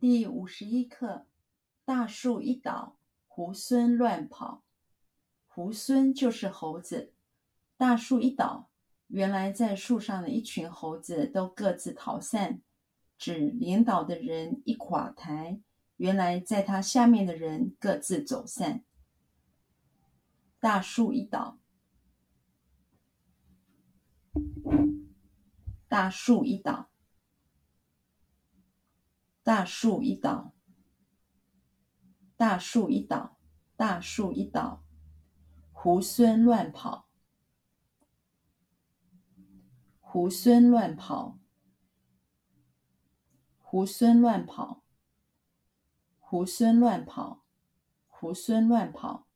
第五十一课：大树一倒，猢狲乱跑。猢狲就是猴子。大树一倒，原来在树上的一群猴子都各自逃散，指领导的人一垮台，原来在他下面的人各自走散。大树一倒，大树一倒。大树一倒，大树一倒，大树一倒，猢狲乱跑，猢狲乱跑，猢狲乱跑，猢狲乱跑，猢狲乱跑，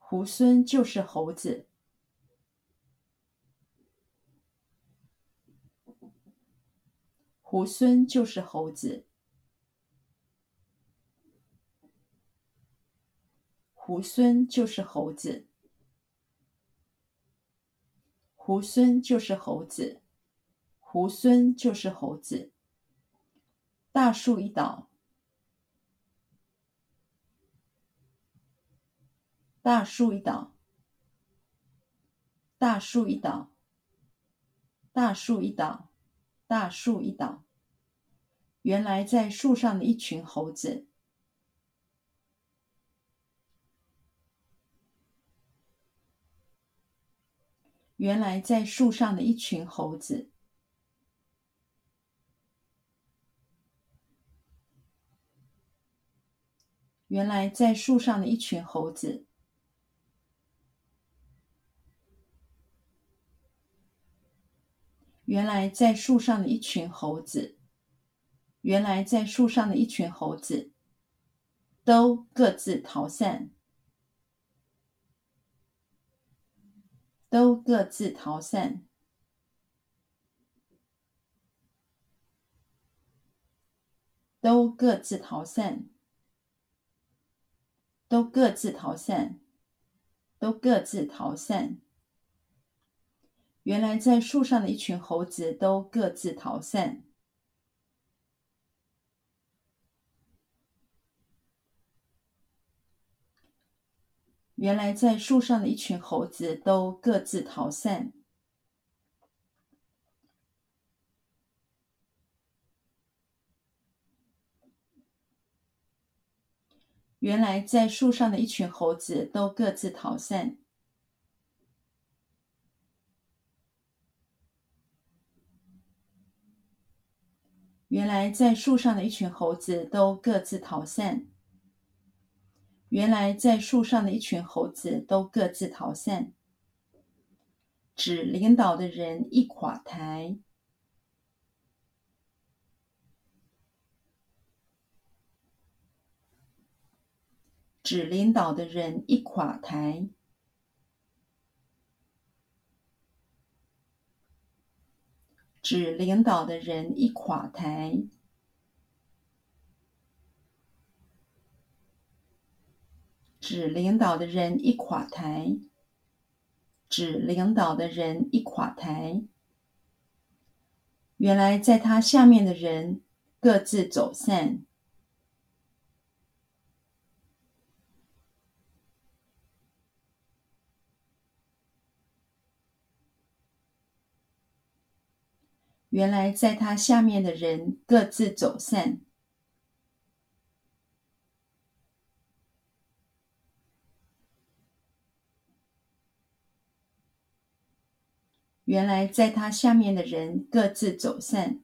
猢狲就是猴子。猢狲就是猴子，猢狲就是猴子，猢狲就是猴子，猢狲就是猴子。大树一倒，大树一倒，大树一倒，大树一倒。大树一倒，原来在树上的一群猴子，原来在树上的一群猴子，原来在树上的一群猴子。原来在树上的一群猴子，原来在树上的一群猴子，都各自逃散，都各自逃散，都各自逃散，都各自逃散，都各自逃散。原来在树上的一群猴子都各自逃散。原来在树上的一群猴子都各自逃散。原来在树上的一群猴子都各自逃散。原来在树上的一群猴子都各自逃散。原来在树上的一群猴子都各自逃散，指领导的人一垮台，指领导的人一垮台。指领导的人一垮台，指领导的人一垮台，指领导的人一垮台。原来在他下面的人各自走散。原来在他下面的人各自走散。原来在他下面的人各自走散。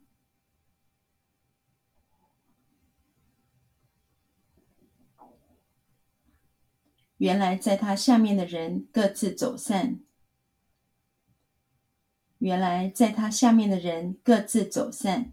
原来在他下面的人各自走散。原来在他下面的人各自走散。